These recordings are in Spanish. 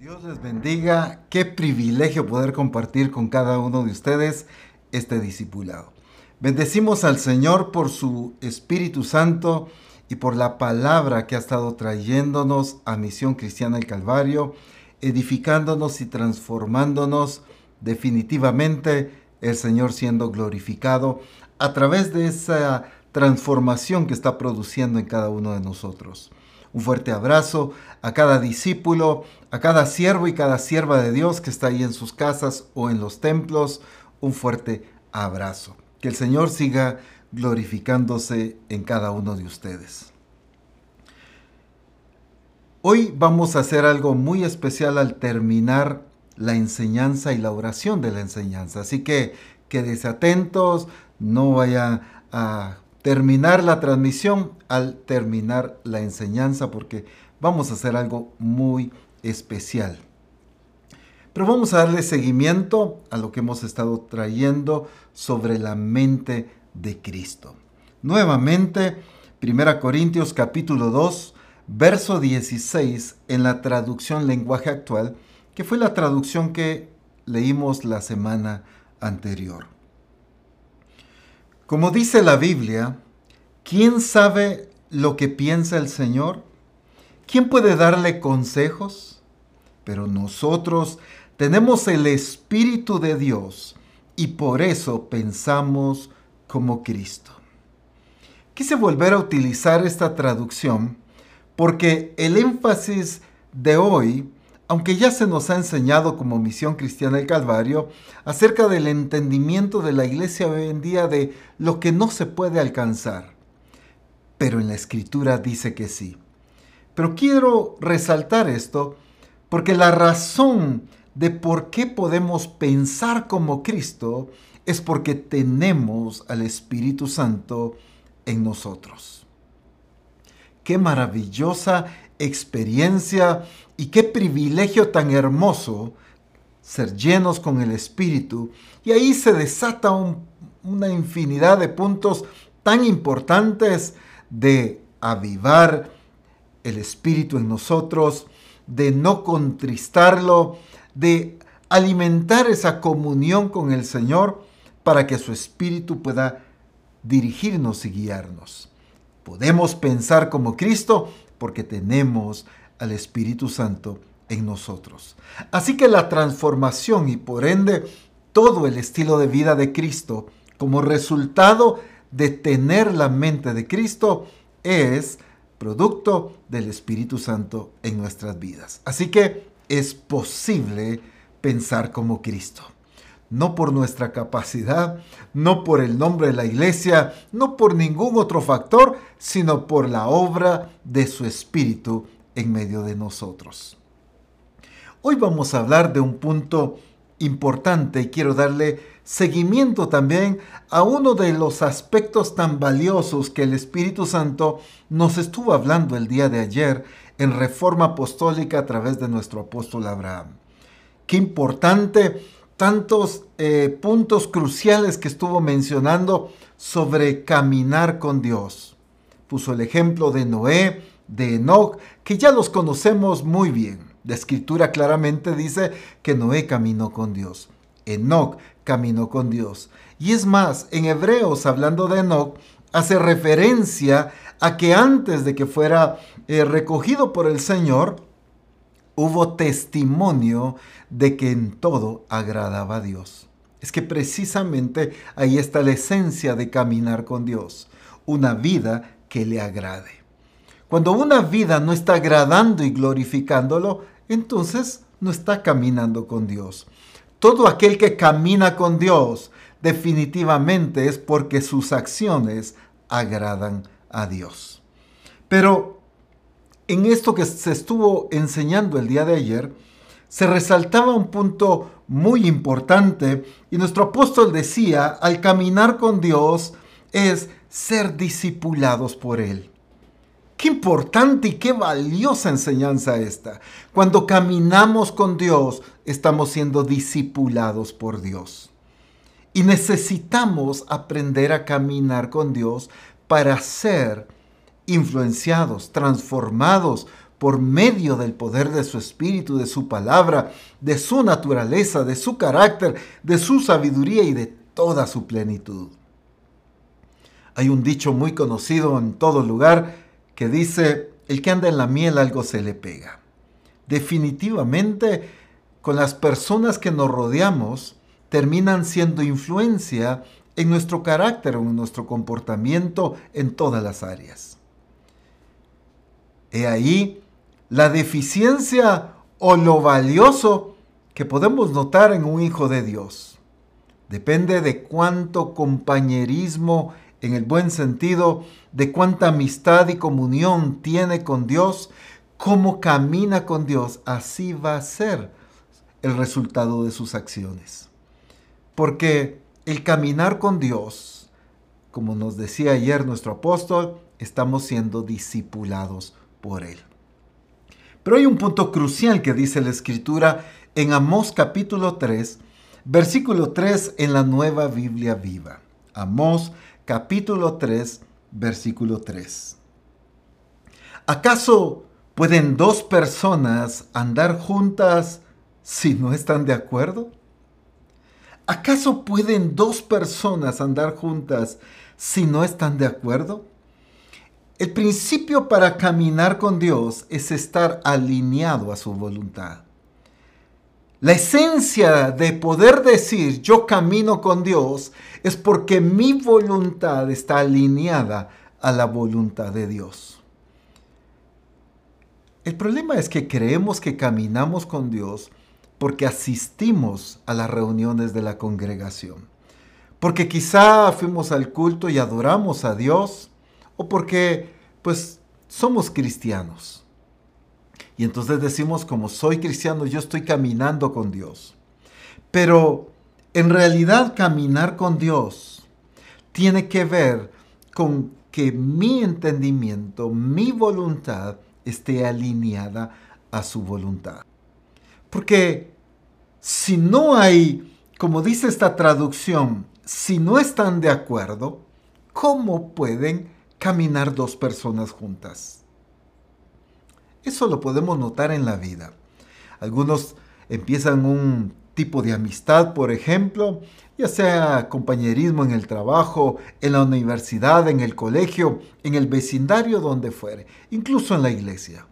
Dios les bendiga. Qué privilegio poder compartir con cada uno de ustedes este discipulado. Bendecimos al Señor por su Espíritu Santo y por la palabra que ha estado trayéndonos a Misión Cristiana del Calvario, edificándonos y transformándonos definitivamente el Señor siendo glorificado a través de esa transformación que está produciendo en cada uno de nosotros. Un fuerte abrazo a cada discípulo, a cada siervo y cada sierva de Dios que está ahí en sus casas o en los templos. Un fuerte abrazo. Que el Señor siga glorificándose en cada uno de ustedes. Hoy vamos a hacer algo muy especial al terminar la enseñanza y la oración de la enseñanza. Así que quédese atentos, no vaya a terminar la transmisión al terminar la enseñanza porque vamos a hacer algo muy especial. Pero vamos a darle seguimiento a lo que hemos estado trayendo sobre la mente de Cristo. Nuevamente, 1 Corintios capítulo 2, verso 16 en la traducción lenguaje actual, que fue la traducción que leímos la semana anterior. Como dice la Biblia, ¿quién sabe lo que piensa el Señor? ¿Quién puede darle consejos? Pero nosotros tenemos el Espíritu de Dios y por eso pensamos como Cristo. Quise volver a utilizar esta traducción porque el énfasis de hoy aunque ya se nos ha enseñado como misión cristiana del Calvario acerca del entendimiento de la iglesia hoy en día de lo que no se puede alcanzar. Pero en la escritura dice que sí. Pero quiero resaltar esto porque la razón de por qué podemos pensar como Cristo es porque tenemos al Espíritu Santo en nosotros. Qué maravillosa experiencia y qué privilegio tan hermoso ser llenos con el Espíritu. Y ahí se desata una infinidad de puntos tan importantes de avivar el Espíritu en nosotros, de no contristarlo, de alimentar esa comunión con el Señor para que su Espíritu pueda dirigirnos y guiarnos. Podemos pensar como Cristo porque tenemos al Espíritu Santo en nosotros. Así que la transformación y por ende todo el estilo de vida de Cristo como resultado de tener la mente de Cristo es producto del Espíritu Santo en nuestras vidas. Así que es posible pensar como Cristo. No por nuestra capacidad, no por el nombre de la iglesia, no por ningún otro factor, sino por la obra de su Espíritu en medio de nosotros. Hoy vamos a hablar de un punto importante y quiero darle seguimiento también a uno de los aspectos tan valiosos que el Espíritu Santo nos estuvo hablando el día de ayer en Reforma Apostólica a través de nuestro apóstol Abraham. Qué importante tantos eh, puntos cruciales que estuvo mencionando sobre caminar con Dios. Puso el ejemplo de Noé, de Enoch, que ya los conocemos muy bien. La escritura claramente dice que Noé caminó con Dios. Enoch caminó con Dios. Y es más, en Hebreos, hablando de Enoch, hace referencia a que antes de que fuera eh, recogido por el Señor, hubo testimonio de que en todo agradaba a Dios. Es que precisamente ahí está la esencia de caminar con Dios, una vida que le agrade. Cuando una vida no está agradando y glorificándolo, entonces no está caminando con Dios. Todo aquel que camina con Dios definitivamente es porque sus acciones agradan a Dios. Pero en esto que se estuvo enseñando el día de ayer, se resaltaba un punto muy importante y nuestro apóstol decía, al caminar con Dios es ser discipulados por Él. Qué importante y qué valiosa enseñanza esta. Cuando caminamos con Dios, estamos siendo discipulados por Dios. Y necesitamos aprender a caminar con Dios para ser influenciados, transformados por medio del poder de su espíritu, de su palabra, de su naturaleza, de su carácter, de su sabiduría y de toda su plenitud. Hay un dicho muy conocido en todo lugar que dice, el que anda en la miel algo se le pega. Definitivamente, con las personas que nos rodeamos, terminan siendo influencia en nuestro carácter en nuestro comportamiento en todas las áreas. He ahí la deficiencia o lo valioso que podemos notar en un hijo de Dios. Depende de cuánto compañerismo, en el buen sentido, de cuánta amistad y comunión tiene con Dios, cómo camina con Dios, así va a ser el resultado de sus acciones. Porque el caminar con Dios, como nos decía ayer nuestro apóstol, estamos siendo discipulados por Él. Pero hay un punto crucial que dice la Escritura en Amós capítulo 3, versículo 3 en la nueva Biblia viva. Amós capítulo 3, versículo 3. ¿Acaso pueden dos personas andar juntas si no están de acuerdo? ¿Acaso pueden dos personas andar juntas si no están de acuerdo? El principio para caminar con Dios es estar alineado a su voluntad. La esencia de poder decir yo camino con Dios es porque mi voluntad está alineada a la voluntad de Dios. El problema es que creemos que caminamos con Dios porque asistimos a las reuniones de la congregación. Porque quizá fuimos al culto y adoramos a Dios o porque pues somos cristianos. Y entonces decimos, como soy cristiano, yo estoy caminando con Dios. Pero en realidad caminar con Dios tiene que ver con que mi entendimiento, mi voluntad esté alineada a su voluntad. Porque si no hay, como dice esta traducción, si no están de acuerdo, ¿cómo pueden caminar dos personas juntas? Eso lo podemos notar en la vida. Algunos empiezan un tipo de amistad, por ejemplo, ya sea compañerismo en el trabajo, en la universidad, en el colegio, en el vecindario, donde fuere, incluso en la iglesia.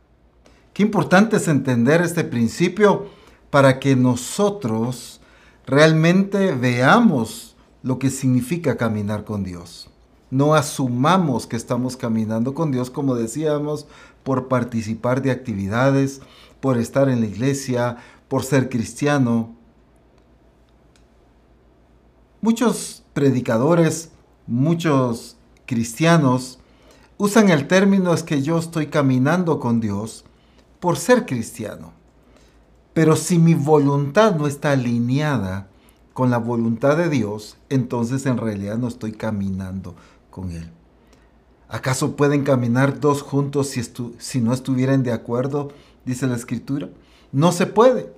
Qué importante es entender este principio para que nosotros realmente veamos lo que significa caminar con Dios. No asumamos que estamos caminando con Dios, como decíamos, por participar de actividades, por estar en la iglesia, por ser cristiano. Muchos predicadores, muchos cristianos usan el término es que yo estoy caminando con Dios por ser cristiano. Pero si mi voluntad no está alineada con la voluntad de Dios, entonces en realidad no estoy caminando con Él. ¿Acaso pueden caminar dos juntos si, no estuvieran de acuerdo? Dice la escritura. No se puede.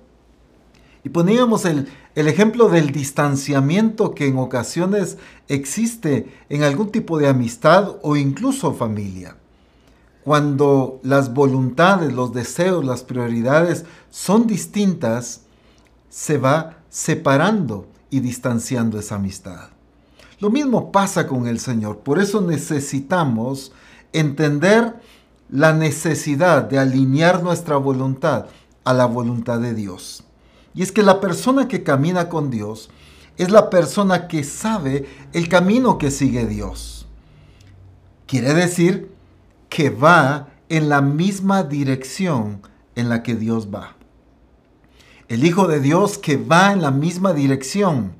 Y poníamos el, ejemplo del distanciamiento que en ocasiones existe en algún tipo de amistad o incluso familia. Cuando las voluntades, los deseos, las prioridades son distintas, se va separando y distanciando esa amistad. Lo mismo pasa con el Señor. Por eso necesitamos entender la necesidad de alinear nuestra voluntad a la voluntad de Dios. Y es que la persona que camina con Dios es la persona que sabe el camino que sigue Dios. Quiere decir que va en la misma dirección en la que Dios va. El Hijo de Dios que va en la misma dirección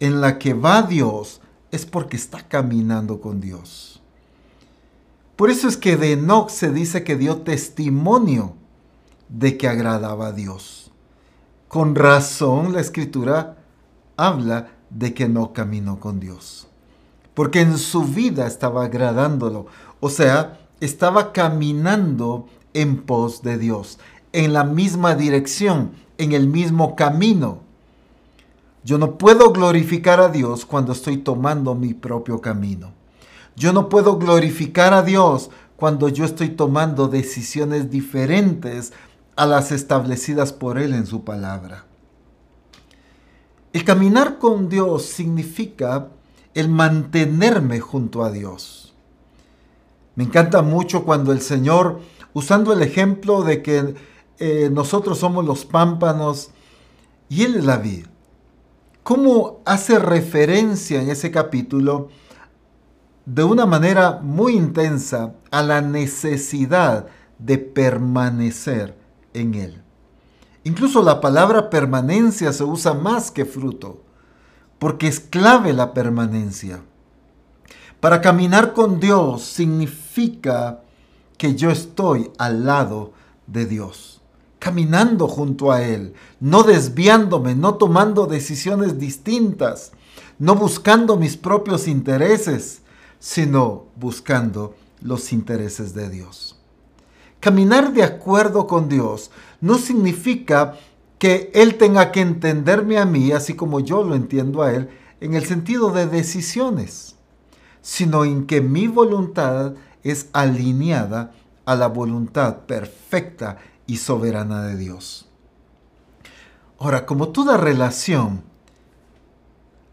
en la que va Dios es porque está caminando con Dios. Por eso es que de Enoch se dice que dio testimonio de que agradaba a Dios. Con razón la escritura habla de que no caminó con Dios. Porque en su vida estaba agradándolo. O sea, estaba caminando en pos de Dios, en la misma dirección, en el mismo camino. Yo no puedo glorificar a Dios cuando estoy tomando mi propio camino. Yo no puedo glorificar a Dios cuando yo estoy tomando decisiones diferentes a las establecidas por Él en su palabra. El caminar con Dios significa el mantenerme junto a Dios. Me encanta mucho cuando el Señor, usando el ejemplo de que eh, nosotros somos los pámpanos y Él es la vid, cómo hace referencia en ese capítulo de una manera muy intensa a la necesidad de permanecer en Él. Incluso la palabra permanencia se usa más que fruto, porque es clave la permanencia. Para caminar con Dios significa que yo estoy al lado de Dios, caminando junto a Él, no desviándome, no tomando decisiones distintas, no buscando mis propios intereses, sino buscando los intereses de Dios. Caminar de acuerdo con Dios no significa que Él tenga que entenderme a mí, así como yo lo entiendo a Él, en el sentido de decisiones, sino en que mi voluntad es alineada a la voluntad perfecta y soberana de Dios. Ahora, como toda relación,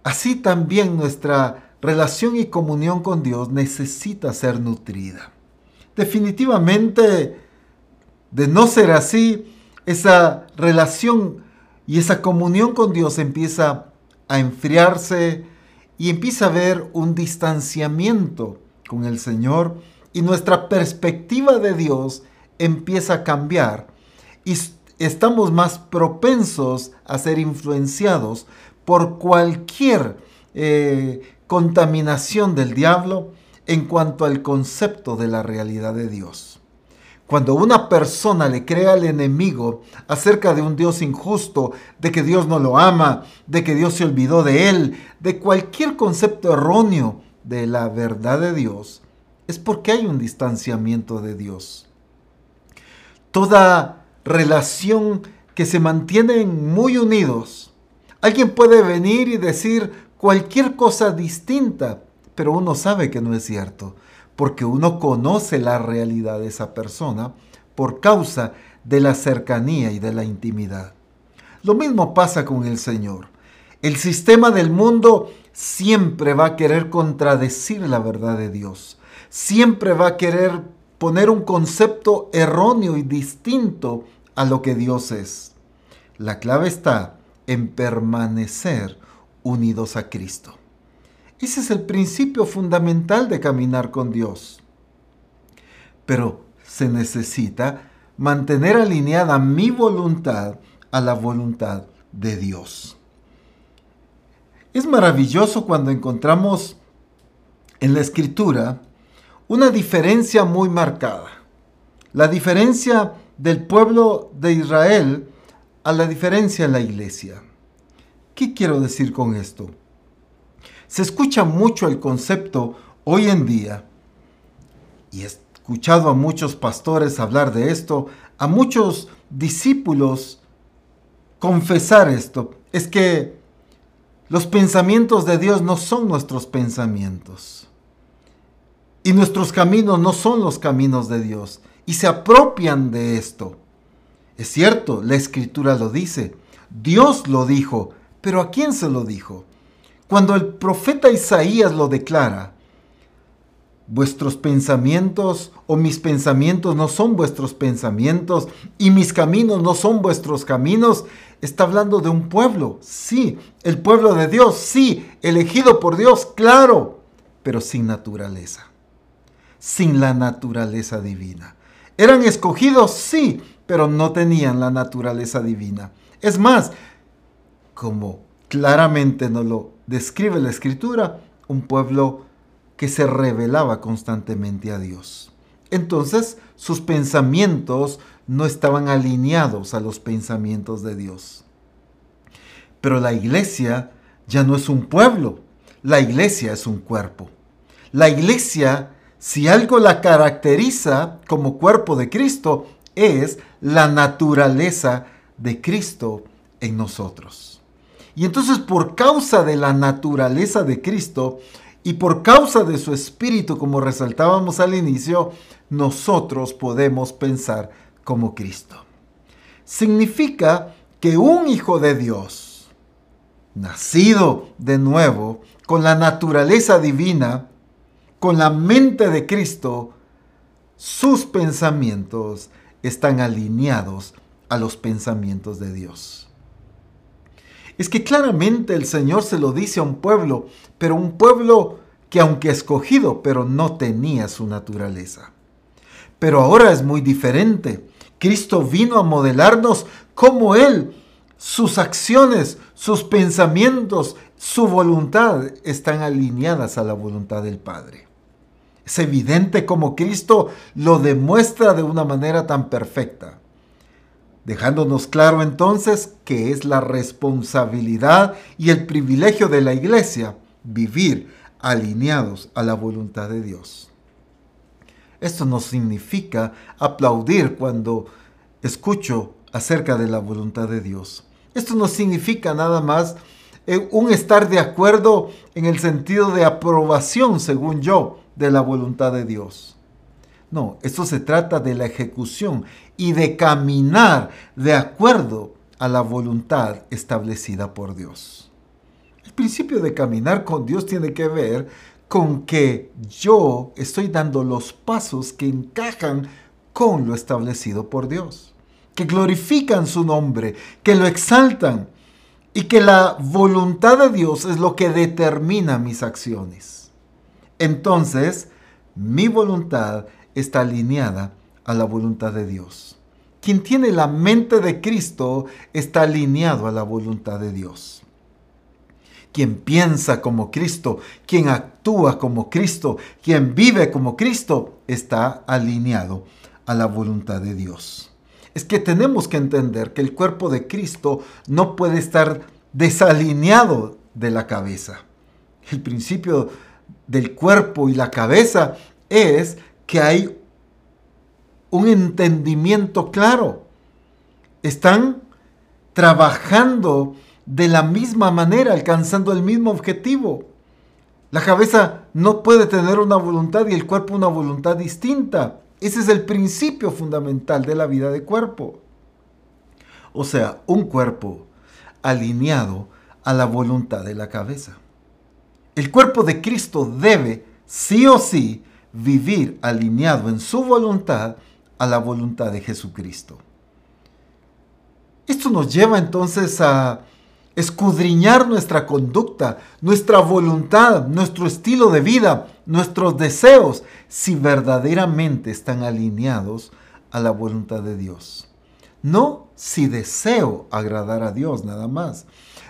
así también nuestra relación y comunión con Dios necesita ser nutrida. Definitivamente, de no ser así, esa relación y esa comunión con Dios empieza a enfriarse y empieza a haber un distanciamiento con el Señor y nuestra perspectiva de Dios empieza a cambiar y estamos más propensos a ser influenciados por cualquier eh, contaminación del diablo en cuanto al concepto de la realidad de Dios. Cuando una persona le crea al enemigo acerca de un Dios injusto, de que Dios no lo ama, de que Dios se olvidó de él, de cualquier concepto erróneo de la verdad de Dios, es porque hay un distanciamiento de Dios. Toda relación que se mantienen muy unidos, alguien puede venir y decir cualquier cosa distinta pero uno sabe que no es cierto, porque uno conoce la realidad de esa persona por causa de la cercanía y de la intimidad. Lo mismo pasa con el Señor. El sistema del mundo siempre va a querer contradecir la verdad de Dios. Siempre va a querer poner un concepto erróneo y distinto a lo que Dios es. La clave está en permanecer unidos a Cristo. Ese es el principio fundamental de caminar con Dios. Pero se necesita mantener alineada mi voluntad a la voluntad de Dios. Es maravilloso cuando encontramos en la escritura una diferencia muy marcada. La diferencia del pueblo de Israel a la diferencia en la iglesia. ¿Qué quiero decir con esto? Se escucha mucho el concepto hoy en día, y he escuchado a muchos pastores hablar de esto, a muchos discípulos confesar esto, es que los pensamientos de Dios no son nuestros pensamientos. Y nuestros caminos no son los caminos de Dios. Y se apropian de esto. Es cierto, la escritura lo dice. Dios lo dijo. Pero ¿a quién se lo dijo? Cuando el profeta Isaías lo declara, vuestros pensamientos o mis pensamientos no son vuestros pensamientos y mis caminos no son vuestros caminos, está hablando de un pueblo, sí, el pueblo de Dios, sí, elegido por Dios, claro, pero sin naturaleza, sin la naturaleza divina. Eran escogidos, sí, pero no tenían la naturaleza divina. Es más, como claramente nos lo describe la escritura, un pueblo que se revelaba constantemente a Dios. Entonces sus pensamientos no estaban alineados a los pensamientos de Dios. Pero la iglesia ya no es un pueblo, la iglesia es un cuerpo. La iglesia, si algo la caracteriza como cuerpo de Cristo, es la naturaleza de Cristo en nosotros. Y entonces por causa de la naturaleza de Cristo Y por causa de su espíritu, como resaltábamos al inicio, nosotros podemos pensar como Cristo. Significa que un hijo de Dios, nacido de nuevo, con la naturaleza divina, con la mente de Cristo, sus pensamientos están alineados a los pensamientos de Dios. Es que claramente el Señor se lo dice a un pueblo, pero un pueblo que aunque escogido, pero no tenía su naturaleza. Pero ahora es muy diferente. Cristo vino a modelarnos como Él, sus acciones, sus pensamientos, su voluntad están alineadas a la voluntad del Padre. Es evidente como Cristo lo demuestra de una manera tan perfecta, dejándonos claro entonces que es la responsabilidad y el privilegio de la iglesia vivir alineados a la voluntad de Dios. Esto no significa aplaudir cuando escucho acerca de la voluntad de Dios. Esto no significa nada más eh, un estar de acuerdo en el sentido de aprobación, según yo, de la voluntad de Dios. No, esto se trata de la ejecución y de caminar de acuerdo a la voluntad establecida por Dios. El principio de caminar con Dios tiene que ver con que yo estoy dando los pasos que encajan con lo establecido por Dios, que glorifican su nombre, que lo exaltan y que la voluntad de Dios es lo que determina mis acciones entonces mi voluntad está alineada a la voluntad de Dios. Quien tiene la mente de Cristo está alineado a la voluntad de Dios. Quien piensa como Cristo, quien actúa como Cristo, quien vive como Cristo, está alineado a la voluntad de Dios. Es que tenemos que entender que el cuerpo de Cristo no puede estar desalineado de la cabeza. El principio del cuerpo y la cabeza es que hay un entendimiento claro. Están trabajando de la misma manera, alcanzando el mismo objetivo. La cabeza no puede tener una voluntad y el cuerpo una voluntad distinta. Ese es el principio fundamental de la vida de cuerpo. O sea, un cuerpo alineado a la voluntad de la cabeza. El cuerpo de Cristo debe, sí o sí, vivir alineado en su voluntad a la voluntad de Jesucristo. Esto nos lleva entonces a escudriñar nuestra conducta, nuestra voluntad, nuestro estilo de vida, nuestros deseos, si verdaderamente están alineados a la voluntad de Dios. No si deseo agradar a Dios nada más,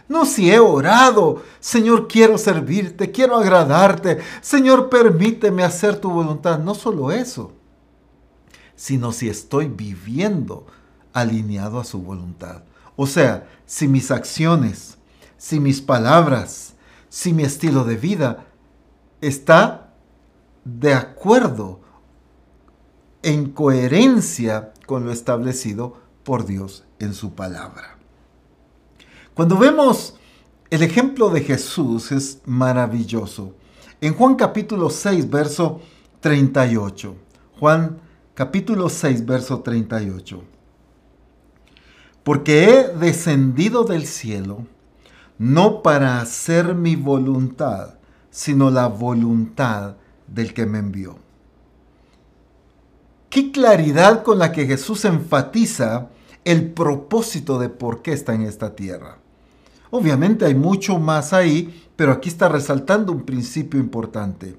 no si he orado, Señor, quiero servirte, quiero agradarte, Señor, permíteme hacer tu voluntad. No solo eso, sino si estoy viviendo alineado a su voluntad. O sea, si mis acciones, si mis palabras, si mi estilo de vida está de acuerdo, en coherencia con lo establecido por Dios en su palabra. Cuando vemos el ejemplo de Jesús es maravilloso. En Juan capítulo 6, verso 38. Juan capítulo 6, verso 38. Porque he descendido del cielo no para hacer mi voluntad, sino la voluntad del que me envió. Qué claridad con la que Jesús enfatiza el propósito de por qué está en esta tierra. Obviamente hay mucho más ahí, pero aquí está resaltando un principio importante.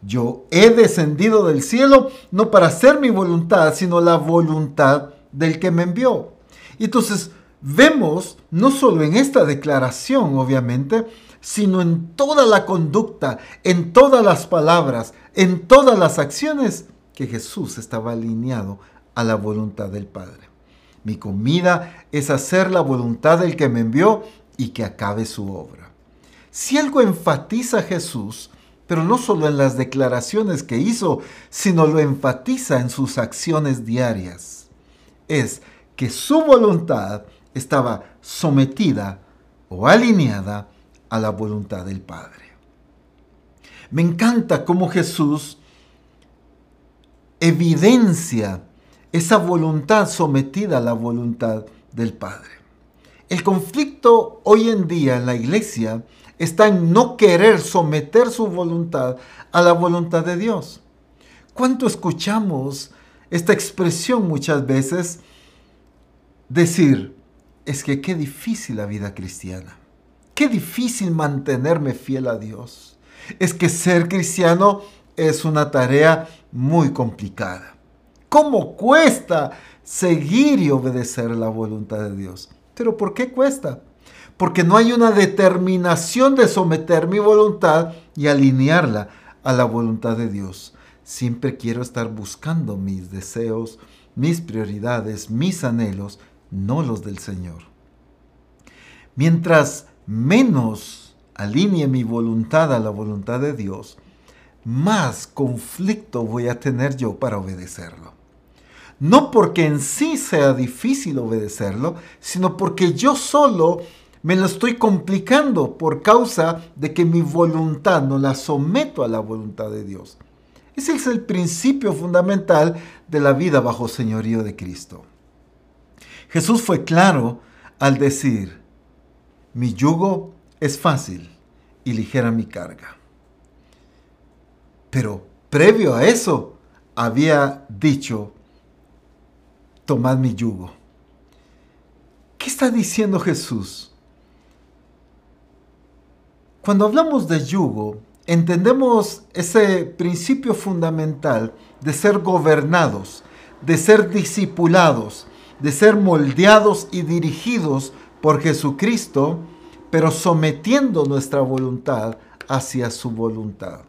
Yo he descendido del cielo no para hacer mi voluntad, sino la voluntad del que me envió. Y entonces vemos, no solo en esta declaración, obviamente, sino en toda la conducta, en todas las palabras, en todas las acciones, que Jesús estaba alineado a la voluntad del Padre. Mi comida es hacer la voluntad del que me envió y que acabe su obra. Si algo enfatiza Jesús, pero no solo en las declaraciones que hizo, sino lo enfatiza en sus acciones diarias, es que su voluntad estaba sometida o alineada a la voluntad del Padre. Me encanta cómo Jesús evidencia esa voluntad sometida a la voluntad del Padre. El conflicto hoy en día en la iglesia está en no querer someter su voluntad a la voluntad de Dios. ¿Cuánto escuchamos esta expresión muchas veces? Decir, es que qué difícil la vida cristiana. Qué difícil mantenerme fiel a Dios. Es que ser cristiano es una tarea muy complicada. ¿Cómo cuesta seguir y obedecer la voluntad de Dios? Pero ¿por qué cuesta? Porque no hay una determinación de someter mi voluntad y alinearla a la voluntad de Dios. Siempre quiero estar buscando mis deseos, mis prioridades, mis anhelos, no los del Señor. Mientras menos alinee mi voluntad a la voluntad de Dios, más conflicto voy a tener yo para obedecerlo. No porque en sí sea difícil obedecerlo, sino porque yo solo me lo estoy complicando por causa de que mi voluntad no la someto a la voluntad de Dios. Ese es el principio fundamental de la vida bajo señorío de Cristo. Jesús fue claro al decir, mi yugo es fácil y ligera mi carga. Pero previo a eso había dicho, tomad mi yugo. ¿Qué está diciendo Jesús? Cuando hablamos de yugo, entendemos ese principio fundamental de ser gobernados, de ser discipulados, de ser moldeados y dirigidos por Jesucristo, pero sometiendo nuestra voluntad hacia su voluntad.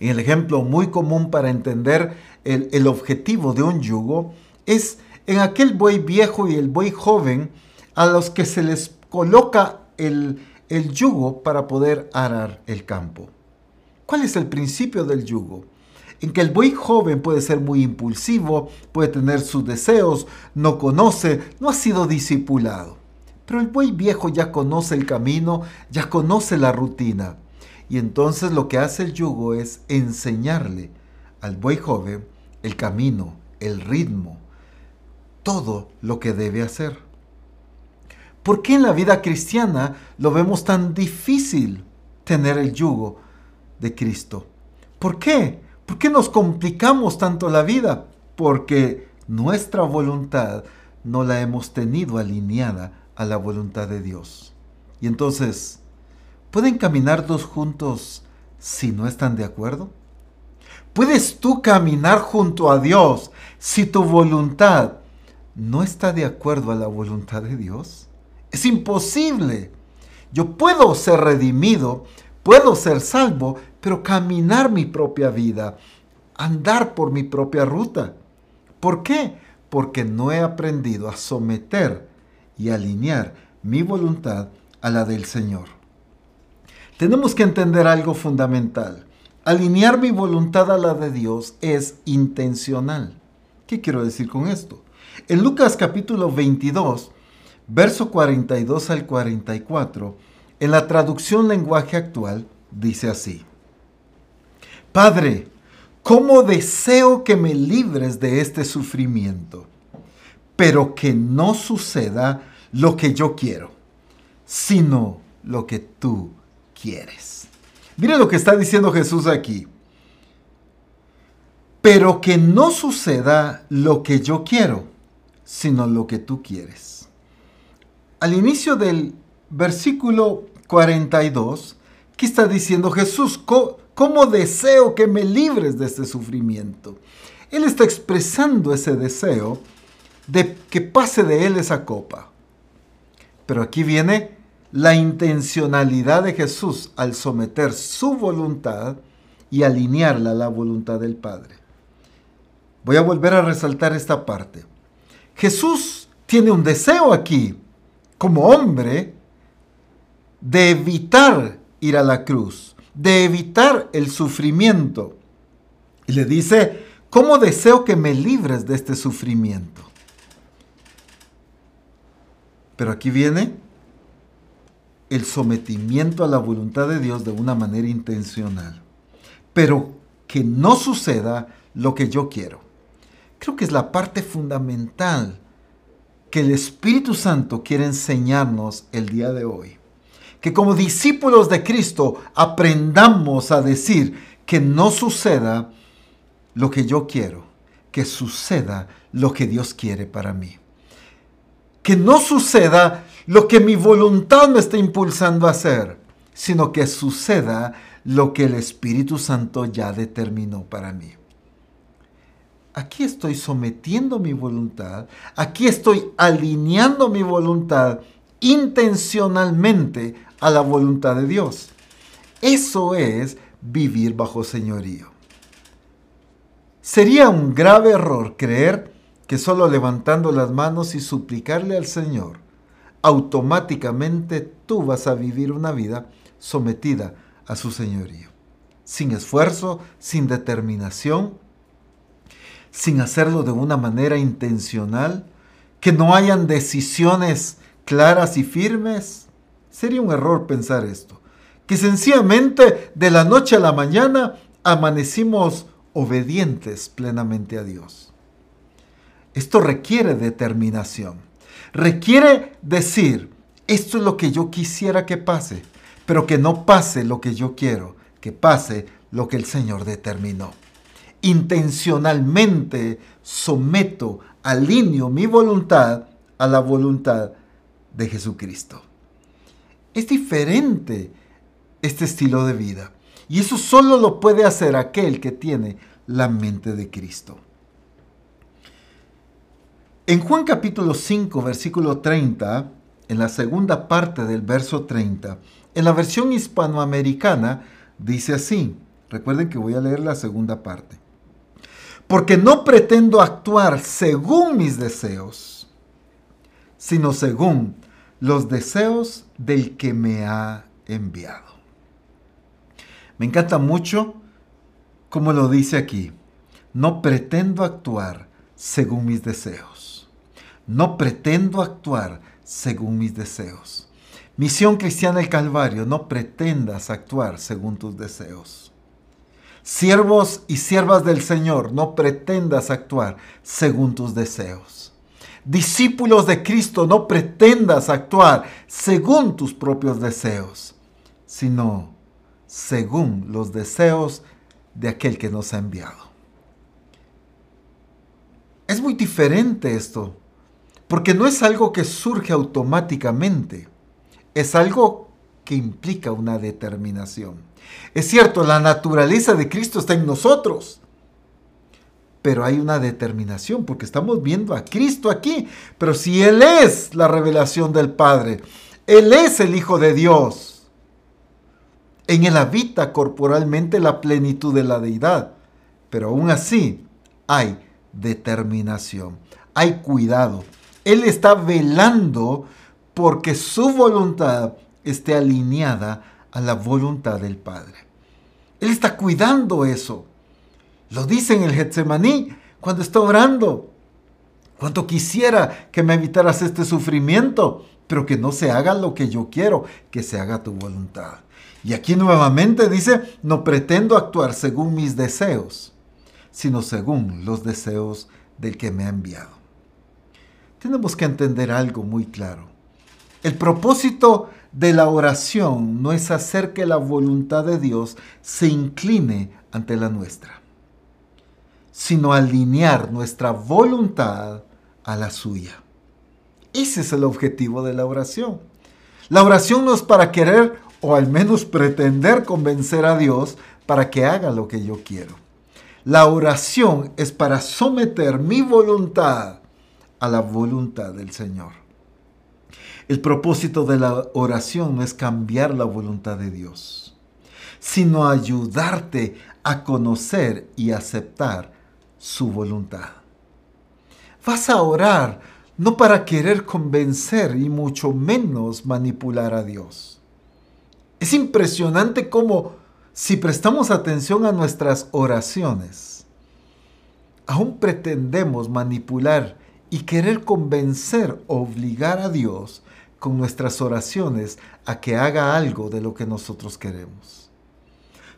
El ejemplo muy común para entender el, objetivo de un yugo es en aquel buey viejo y el buey joven a los que se les coloca el, el yugo para poder arar el campo. ¿Cuál es el principio del yugo? En que el buey joven puede ser muy impulsivo, puede tener sus deseos, no conoce, no ha sido discipulado. Pero el buey viejo ya conoce el camino, ya conoce la rutina. Y entonces lo que hace el yugo es enseñarle al buey joven el camino, el ritmo, todo lo que debe hacer. ¿Por qué en la vida cristiana lo vemos tan difícil tener el yugo de Cristo? ¿Por qué? ¿Por qué nos complicamos tanto la vida? Porque nuestra voluntad no la hemos tenido alineada a la voluntad de Dios. Y entonces, ¿Pueden caminar dos juntos si no están de acuerdo? ¿Puedes tú caminar junto a Dios si tu voluntad no está de acuerdo a la voluntad de Dios? Es imposible. Yo puedo ser redimido, puedo ser salvo, pero caminar mi propia vida, andar por mi propia ruta. ¿Por qué? Porque no he aprendido a someter y alinear mi voluntad a la del Señor tenemos que entender algo fundamental. Alinear mi voluntad a la de Dios es intencional. ¿Qué quiero decir con esto? En Lucas capítulo 22, verso 42 al 44, en la traducción lenguaje actual, dice así. Padre, ¿cómo deseo que me libres de este sufrimiento? Pero que no suceda lo que yo quiero, sino lo que tú quieres. Mire lo que está diciendo Jesús aquí. Pero que no suceda lo que yo quiero, sino lo que tú quieres. Al inicio del versículo 42, ¿qué está diciendo Jesús? ¿Cómo deseo que me libres de este sufrimiento? Él está expresando ese deseo de que pase de él esa copa. Pero aquí viene la intencionalidad de Jesús al someter su voluntad y alinearla a la voluntad del Padre. Voy a volver a resaltar esta parte. Jesús tiene un deseo aquí, como hombre, de evitar ir a la cruz, de evitar el sufrimiento. Y le dice, ¿cómo deseo que me libres de este sufrimiento? Pero aquí viene el sometimiento a la voluntad de Dios de una manera intencional, pero que no suceda lo que yo quiero. Creo que es la parte fundamental que el Espíritu Santo quiere enseñarnos el día de hoy. Que como discípulos de Cristo aprendamos a decir que no suceda lo que yo quiero, que suceda lo que Dios quiere para mí. Que no suceda lo que mi voluntad me está impulsando a hacer, sino que suceda lo que el Espíritu Santo ya determinó para mí. Aquí estoy sometiendo mi voluntad, aquí estoy alineando mi voluntad intencionalmente a la voluntad de Dios. Eso es vivir bajo señorío. Sería un grave error creer que solo levantando las manos y suplicarle al Señor, automáticamente tú vas a vivir una vida sometida a su señorío. Sin esfuerzo, sin determinación, sin hacerlo de una manera intencional, que no hayan decisiones claras y firmes. Sería un error pensar esto. Que sencillamente de la noche a la mañana amanecimos obedientes plenamente a Dios. Esto requiere determinación. Requiere decir, esto es lo que yo quisiera que pase, pero que no pase lo que yo quiero, que pase lo que el Señor determinó. Intencionalmente someto, alineo mi voluntad a la voluntad de Jesucristo. Es diferente este estilo de vida. Y eso solo lo puede hacer aquel que tiene la mente de Cristo. En Juan capítulo 5, versículo 30, en la segunda parte del verso 30, en la versión hispanoamericana dice así, recuerden que voy a leer la segunda parte, porque no pretendo actuar según mis deseos, sino según los deseos del que me ha enviado. Me encanta mucho como lo dice aquí. No pretendo actuar según mis deseos. No pretendo actuar según mis deseos. Misión Cristiana del Calvario, no pretendas actuar según tus deseos. Siervos y siervas del Señor, no pretendas actuar según tus deseos. Discípulos de Cristo, no pretendas actuar según tus propios deseos, sino según los deseos de aquel que nos ha enviado. Es muy diferente esto, porque no es algo que surge automáticamente, es algo que implica una determinación. Es cierto, la naturaleza de Cristo está en nosotros, pero hay una determinación, porque estamos viendo a Cristo aquí, pero si Él es la revelación del Padre, Él es el Hijo de Dios, en él habita corporalmente la plenitud de la deidad, pero aún así hay determinación, hay cuidado. Él está velando porque su voluntad esté alineada a la voluntad del Padre. Él está cuidando eso. Lo dice en el Getsemaní cuando está orando. Cuanto quisiera que me evitaras este sufrimiento, pero que no se haga lo que yo quiero, que se haga tu voluntad. Y aquí nuevamente dice, no pretendo actuar según mis deseos, sino según los deseos del que me ha enviado. Tenemos que entender algo muy claro. El propósito de la oración no es hacer que la voluntad de Dios se incline ante la nuestra, sino alinear nuestra voluntad a la suya. Ese es el objetivo de la oración. La oración no es para querer o al menos pretender convencer a Dios para que haga lo que yo quiero. La oración es para someter mi voluntad a la voluntad del Señor. El propósito de la oración no es cambiar la voluntad de Dios, sino ayudarte a conocer y aceptar su voluntad. Vas a orar no para querer convencer y mucho menos manipular a Dios es impresionante cómo si prestamos atención a nuestras oraciones, aún pretendemos manipular y querer convencer o obligar a Dios con nuestras oraciones a que haga algo de lo que nosotros queremos.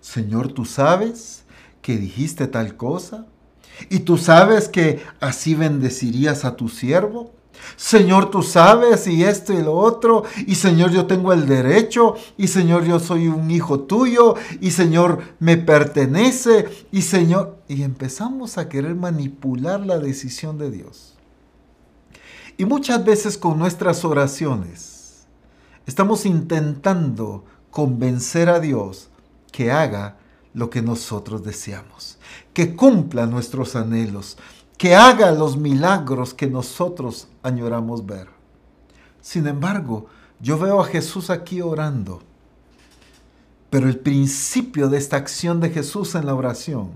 Señor, tú sabes que dijiste tal cosa y tú sabes que así bendecirías a tu siervo. Señor, tú sabes y esto y lo otro, y Señor, yo tengo el derecho, y Señor, yo soy un hijo tuyo, y Señor, me pertenece, y Señor, y empezamos a querer manipular la decisión de Dios. Y muchas veces con nuestras oraciones estamos intentando convencer a Dios que haga lo que nosotros deseamos, que cumpla nuestros anhelos, que haga los milagros que nosotros añoramos ver. Sin embargo, yo veo a Jesús aquí orando. Pero el principio de esta acción de Jesús en la oración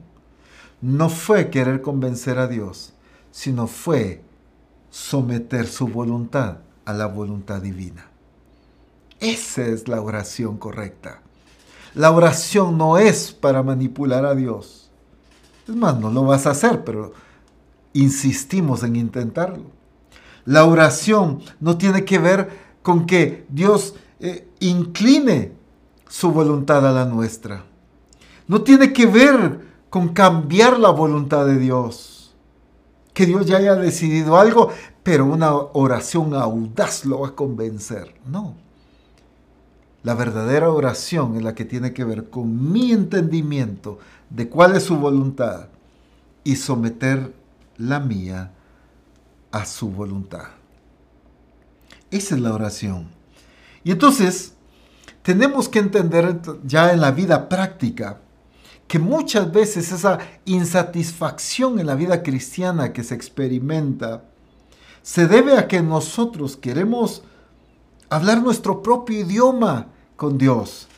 no fue querer convencer a Dios, sino fue someter su voluntad a la voluntad divina. Esa es la oración correcta. La oración no es para manipular a Dios. Es más, no lo vas a hacer, pero insistimos en intentarlo. La oración no tiene que ver con que Dios eh, incline su voluntad a la nuestra. No tiene que ver con cambiar la voluntad de Dios. Que Dios ya haya decidido algo, pero una oración audaz lo va a convencer. No. La verdadera oración es la que tiene que ver con mi entendimiento de cuál es su voluntad y someter la mía a su voluntad. Esa es la oración. Y entonces, tenemos que entender ya en la vida práctica que muchas veces esa insatisfacción en la vida cristiana que se experimenta se debe a que nosotros queremos hablar nuestro propio idioma con Dios.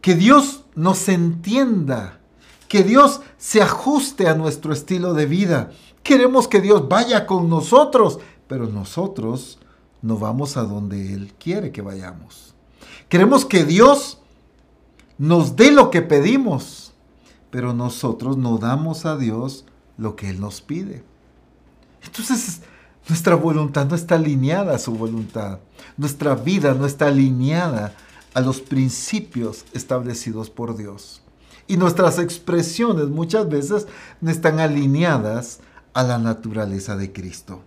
Que Dios nos entienda, que Dios se ajuste a nuestro estilo de vida, Queremos que Dios vaya con nosotros, pero nosotros no vamos a donde Él quiere que vayamos. Queremos que Dios nos dé lo que pedimos, pero nosotros no damos a Dios lo que Él nos pide. Entonces, nuestra voluntad no está alineada a su voluntad. Nuestra vida no está alineada a los principios establecidos por Dios. Y nuestras expresiones muchas veces no están alineadas a la naturaleza de Cristo.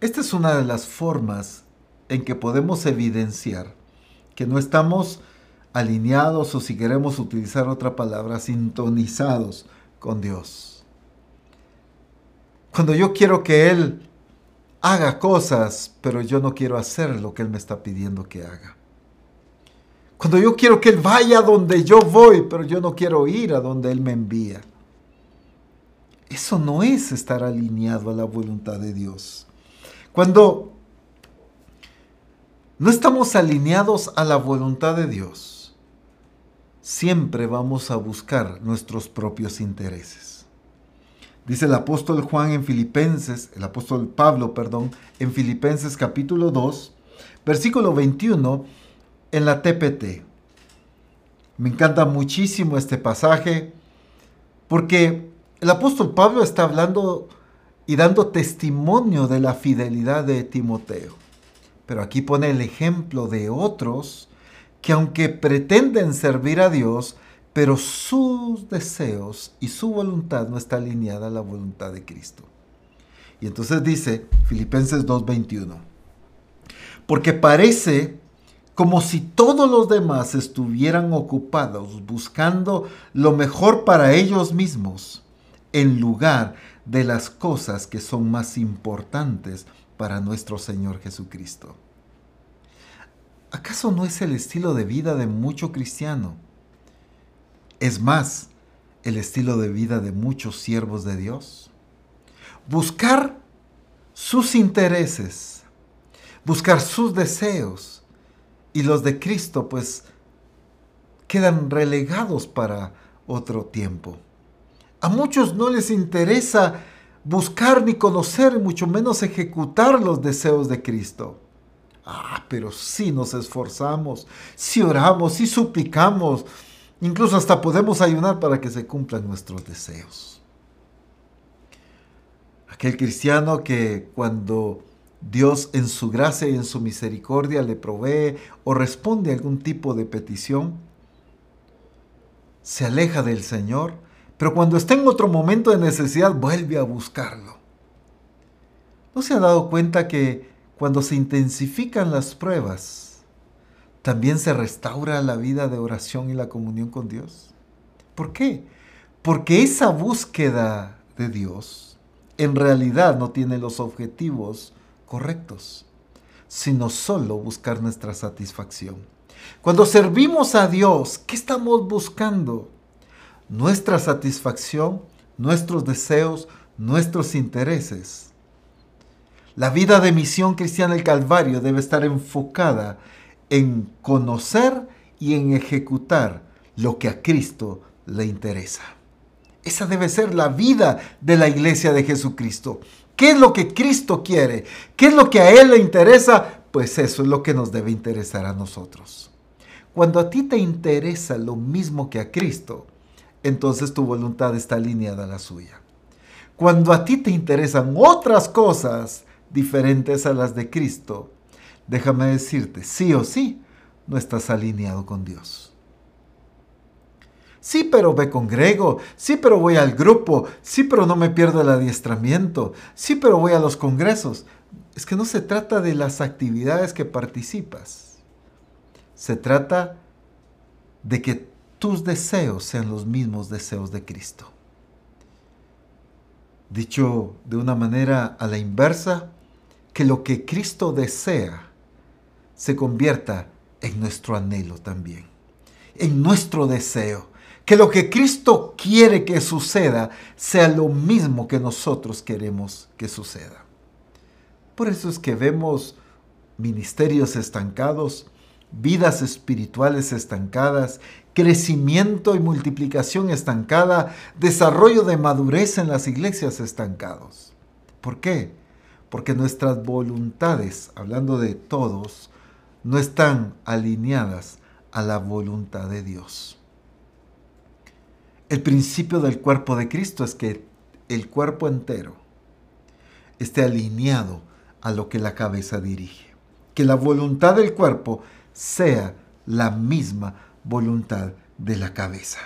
Esta es una de las formas en que podemos evidenciar que no estamos alineados o si queremos utilizar otra palabra, sintonizados con Dios. Cuando yo quiero que Él haga cosas, pero yo no quiero hacer lo que Él me está pidiendo que haga. Cuando yo quiero que Él vaya donde yo voy, pero yo no quiero ir a donde Él me envía. Eso no es estar alineado a la voluntad de Dios. Cuando no estamos alineados a la voluntad de Dios, siempre vamos a buscar nuestros propios intereses. Dice el apóstol Juan en Filipenses, el apóstol Pablo, perdón, en Filipenses capítulo 2, versículo 21, en la TPT. Me encanta muchísimo este pasaje porque el apóstol Pablo está hablando y dando testimonio de la fidelidad de Timoteo. Pero aquí pone el ejemplo de otros que aunque pretenden servir a Dios, pero sus deseos y su voluntad no está alineada a la voluntad de Cristo. Y entonces dice Filipenses 2:21, porque parece como si todos los demás estuvieran ocupados buscando lo mejor para ellos mismos en lugar de las cosas que son más importantes para nuestro Señor Jesucristo. ¿Acaso no es el estilo de vida de mucho cristiano? Es más, el estilo de vida de muchos siervos de Dios. Buscar sus intereses, buscar sus deseos y los de Cristo pues quedan relegados para otro tiempo. A muchos no les interesa buscar ni conocer, mucho menos ejecutar los deseos de Cristo. Ah, pero si nos esforzamos, si oramos, si suplicamos, incluso hasta podemos ayunar para que se cumplan nuestros deseos. Aquel cristiano que cuando Dios en su gracia y en su misericordia le provee o responde a algún tipo de petición, se aleja del Señor, pero cuando está en otro momento de necesidad vuelve a buscarlo. ¿No se ha dado cuenta que cuando se intensifican las pruebas, también se restaura la vida de oración y la comunión con Dios? ¿Por qué? Porque esa búsqueda de Dios en realidad no tiene los objetivos correctos, sino solo buscar nuestra satisfacción. Cuando servimos a Dios, ¿qué estamos buscando? Nuestra satisfacción, nuestros deseos, nuestros intereses. La vida de misión cristiana del Calvario debe estar enfocada en conocer y en ejecutar lo que a Cristo le interesa. Esa debe ser la vida de la iglesia de Jesucristo. ¿Qué es lo que Cristo quiere? ¿Qué es lo que a Él le interesa? Pues eso es lo que nos debe interesar a nosotros. Cuando a ti te interesa lo mismo que a Cristo, entonces tu voluntad está alineada a la suya. Cuando a ti te interesan otras cosas diferentes a las de Cristo, déjame decirte, sí o sí, no estás alineado con Dios. Sí, pero me congrego. Sí, pero voy al grupo. Sí, pero no me pierdo el adiestramiento. Sí, pero voy a los congresos. Es que no se trata de las actividades que participas. Se trata de que tus deseos sean los mismos deseos de Cristo. Dicho de una manera a la inversa, que lo que Cristo desea se convierta en nuestro anhelo también, en nuestro deseo que lo que Cristo quiere que suceda sea lo mismo que nosotros queremos que suceda. Por eso es que vemos ministerios estancados, vidas espirituales estancadas, crecimiento y multiplicación estancada, desarrollo de madurez en las iglesias estancados. ¿Por qué? Porque nuestras voluntades, hablando de todos, no están alineadas a la voluntad de Dios. El principio del cuerpo de Cristo es que el cuerpo entero esté alineado a lo que la cabeza dirige. Que la voluntad del cuerpo sea la misma voluntad de la cabeza.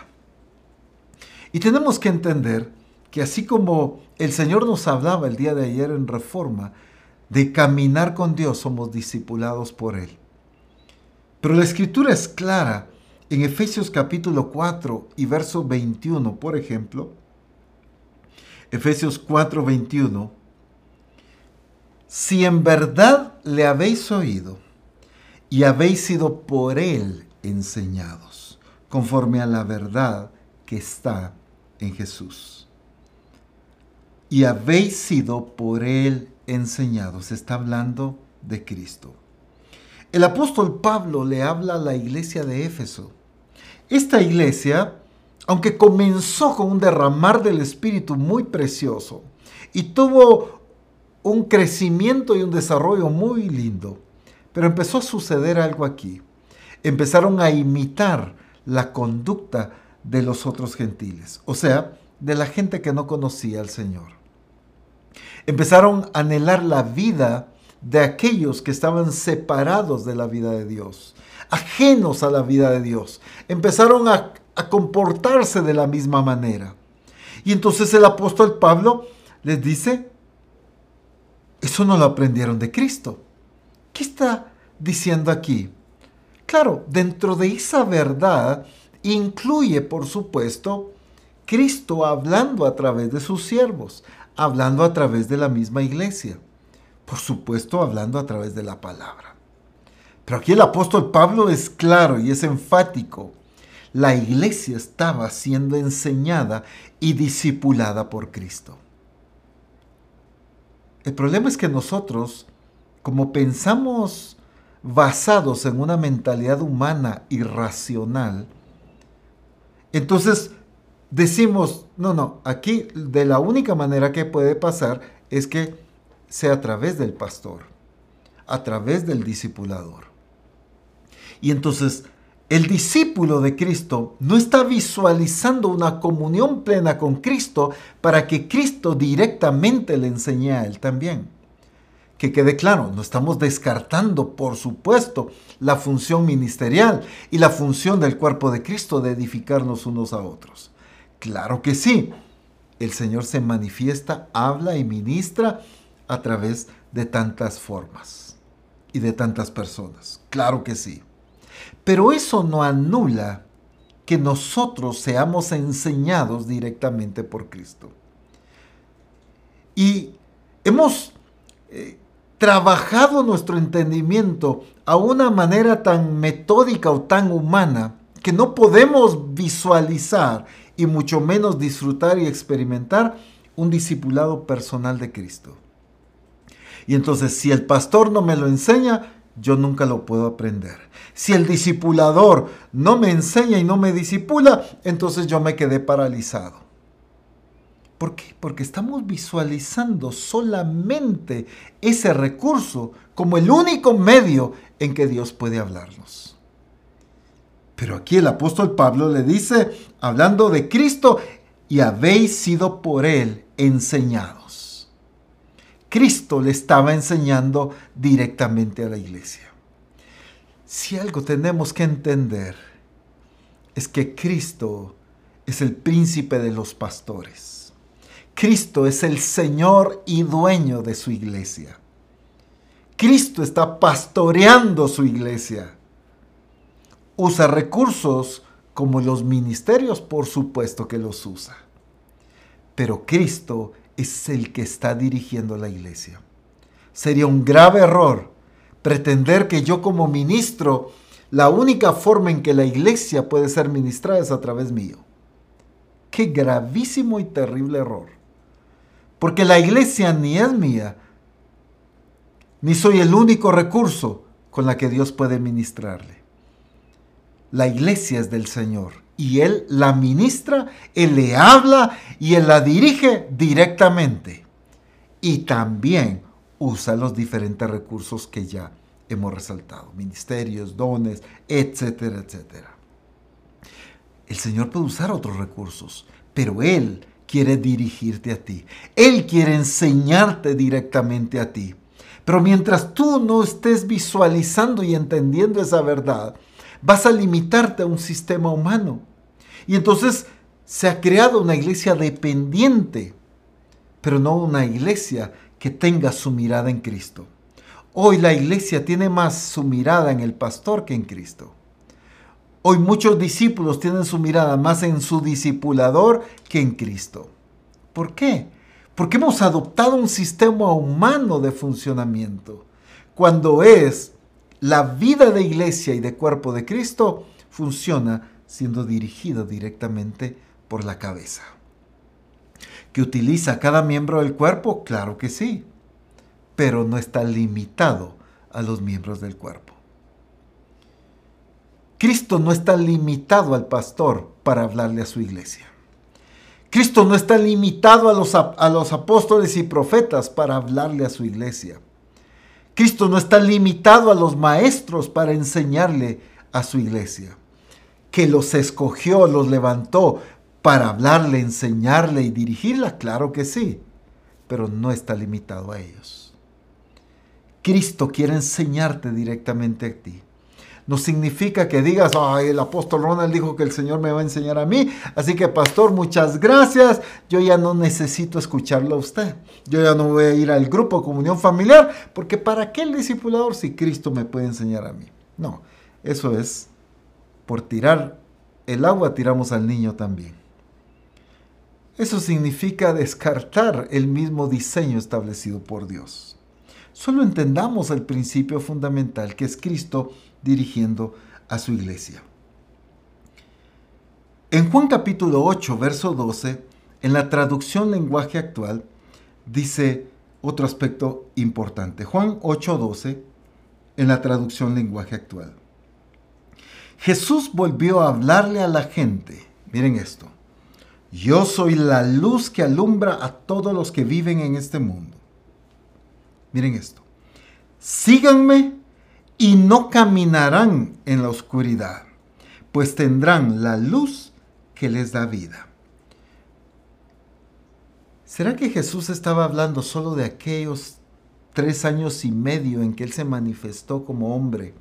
Y tenemos que entender que así como el Señor nos hablaba el día de ayer en Reforma, de caminar con Dios somos discipulados por Él. Pero la escritura es clara en Efesios capítulo 4 y verso 21, por ejemplo, Efesios 4, 21, si en verdad le habéis oído y habéis sido por él enseñados, conforme a la verdad que está en Jesús. Y habéis sido por él enseñados. Está hablando de Cristo. El apóstol Pablo le habla a la iglesia de Éfeso esta iglesia, aunque comenzó con un derramar del Espíritu muy precioso y tuvo un crecimiento y un desarrollo muy lindo, pero empezó a suceder algo aquí. Empezaron a imitar la conducta de los otros gentiles, o sea, de la gente que no conocía al Señor. Empezaron a anhelar la vida de aquellos que estaban separados de la vida de Dios ajenos a la vida de Dios. Empezaron a, comportarse de la misma manera. Y entonces el apóstol Pablo les dice, eso no lo aprendieron de Cristo. ¿Qué está diciendo aquí? Claro, dentro de esa verdad incluye, por supuesto, Cristo hablando a través de sus siervos, hablando a través de la misma iglesia, por supuesto, hablando a través de la palabra. Pero aquí el apóstol Pablo es claro y es enfático. La iglesia estaba siendo enseñada y discipulada por Cristo. El problema es que nosotros, como pensamos basados en una mentalidad humana irracional, entonces decimos, no, no, aquí de la única manera que puede pasar es que sea a través del pastor, a través del discipulador. Y entonces el discípulo de Cristo no está visualizando una comunión plena con Cristo para que Cristo directamente le enseñe a él también. que quede claro, no estamos descartando, por supuesto, la función ministerial y la función del cuerpo de Cristo de edificarnos unos a otros. Claro que sí, el Señor se manifiesta, habla y ministra a través de tantas formas y de tantas personas. Claro que sí. Pero eso no anula que nosotros seamos enseñados directamente por Cristo. Y hemos eh, trabajado nuestro entendimiento a una manera tan metódica o tan humana que no podemos visualizar y mucho menos disfrutar y experimentar un discipulado personal de Cristo. Y entonces si el pastor no me lo enseña, yo nunca lo puedo aprender. Si el discipulador no me enseña y no me disipula, entonces yo me quedé paralizado. ¿Por qué? Porque estamos visualizando solamente ese recurso como el único medio en que Dios puede hablarnos. Pero aquí el apóstol Pablo le dice, hablando de Cristo, y habéis sido por él enseñados. Cristo le estaba enseñando directamente a la iglesia. Si algo tenemos que entender es que Cristo es el príncipe de los pastores Cristo es el Señor y dueño de su iglesia. Cristo está pastoreando su iglesia. Usa recursos como los ministerios, por supuesto que los usa. Pero Cristo es el que está dirigiendo la iglesia. Sería un grave error pretender que yo como ministro, la única forma en que la iglesia puede ser ministrada es a través mío. Qué gravísimo y terrible error. Porque la iglesia ni es mía, ni soy el único recurso con la que Dios puede ministrarle. La iglesia es del Señor y Él la ministra, Él le habla y Él la dirige directamente. Y también usa los diferentes recursos que ya hemos resaltado, ministerios, dones, etcétera, etcétera. El Señor puede usar otros recursos, pero Él quiere dirigirte a ti. Él quiere enseñarte directamente a ti. Pero mientras tú no estés visualizando y entendiendo esa verdad, vas a limitarte a un sistema humano. Y entonces se ha creado una iglesia dependiente, pero no una iglesia que tenga su mirada en Cristo. Hoy la iglesia tiene más su mirada en el pastor que en Cristo. Hoy muchos discípulos tienen su mirada más en su discipulador que en Cristo. ¿Por qué? Porque hemos adoptado un sistema humano de funcionamiento. Cuando es la vida de iglesia y de cuerpo de Cristo, funciona siendo dirigido directamente por la cabeza. ¿Que utiliza cada miembro del cuerpo? Claro que sí, pero no está limitado a los miembros del cuerpo. Cristo no está limitado al pastor para hablarle a su iglesia. Cristo no está limitado a los, a los apóstoles y profetas para hablarle a su iglesia. Cristo no está limitado a los maestros para enseñarle a su iglesia. Que los escogió, los levantó para hablarle, enseñarle y dirigirla, claro que sí, pero no está limitado a ellos. Cristo quiere enseñarte directamente a ti no significa que digas, ay, el apóstol Ronald dijo que el Señor me va a enseñar a mí, así que pastor, muchas gracias, yo ya no necesito escucharlo a usted, yo ya no voy a ir al grupo de comunión familiar, porque ¿para qué el discipulador si Cristo me puede enseñar a mí? No, eso es, por tirar el agua tiramos al niño también. Eso significa descartar el mismo diseño establecido por Dios. Solo entendamos el principio fundamental que es Cristo dirigiendo a su iglesia. En Juan capítulo 8, verso 12, en la traducción lenguaje actual, dice otro aspecto importante. Juan 8, 12, en la traducción lenguaje actual. Jesús volvió a hablarle a la gente. Miren esto. Yo soy la luz que alumbra a todos los que viven en este mundo. Miren esto. Síganme y no caminarán en la oscuridad, pues tendrán la luz que les da vida. ¿Será que Jesús estaba hablando solo de aquellos tres años y medio en que Él se manifestó como hombre,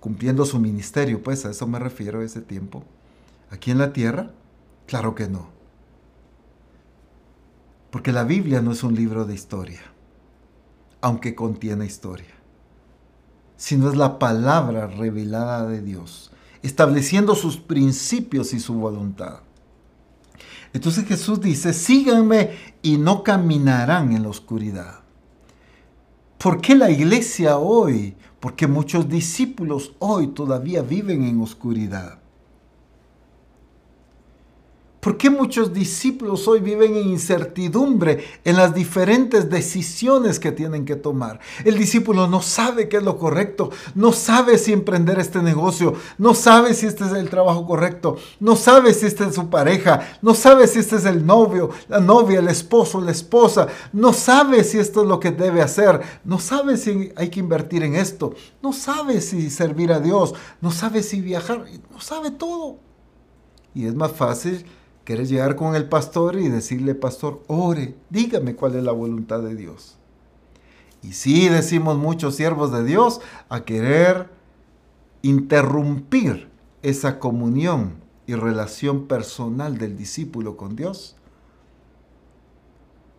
cumpliendo su ministerio, pues a eso me refiero a ese tiempo, aquí en la tierra, claro que no. Porque la Biblia no es un libro de historia, aunque contiene historia, sino es la palabra revelada de Dios, estableciendo sus principios y su voluntad. Entonces Jesús dice, síganme y no caminarán en la oscuridad. ¿Por qué la iglesia hoy? Porque muchos discípulos hoy todavía viven en oscuridad. ¿Por qué muchos discípulos hoy viven en incertidumbre en las diferentes decisiones que tienen que tomar? El discípulo no sabe qué es lo correcto, no sabe si emprender este negocio, no sabe si este es el trabajo correcto, no sabe si este es su pareja, no sabe si este es el novio, la novia, el esposo, la esposa, no sabe si esto es lo que debe hacer, no sabe si hay que invertir en esto, no sabe si servir a Dios, no sabe si viajar, no sabe todo. Y es más fácil Quieres llegar con el pastor y decirle, pastor, ore, dígame cuál es la voluntad de Dios. Y sí decimos muchos siervos de Dios a querer interrumpir esa comunión y relación personal del discípulo con Dios,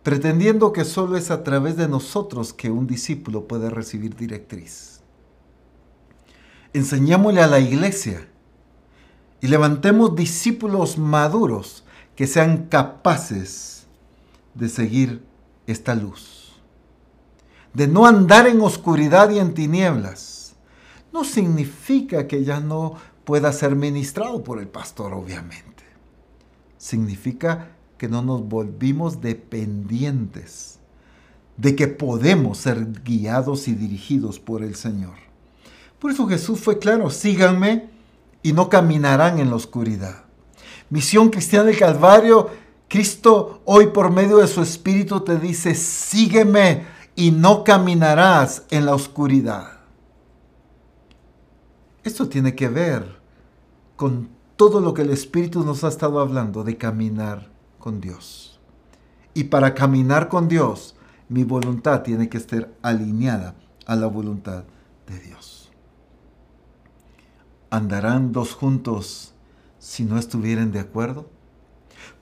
pretendiendo que solo es a través de nosotros que un discípulo puede recibir directriz. Enseñémosle a la iglesia y levantemos discípulos maduros que sean capaces de seguir esta luz. De no andar en oscuridad y en tinieblas. No significa que ya no pueda ser ministrado por el pastor, obviamente. Significa que no nos volvimos dependientes de que podemos ser guiados y dirigidos por el Señor. Por eso Jesús fue claro, síganme y no caminarán en la oscuridad. Misión Cristiana del Calvario, Cristo hoy por medio de su Espíritu te dice, sígueme y no caminarás en la oscuridad. Esto tiene que ver con todo lo que el Espíritu nos ha estado hablando de caminar con Dios. Y para caminar con Dios, mi voluntad tiene que estar alineada a la voluntad de Dios. ¿Andarán dos juntos si no estuvieran de acuerdo?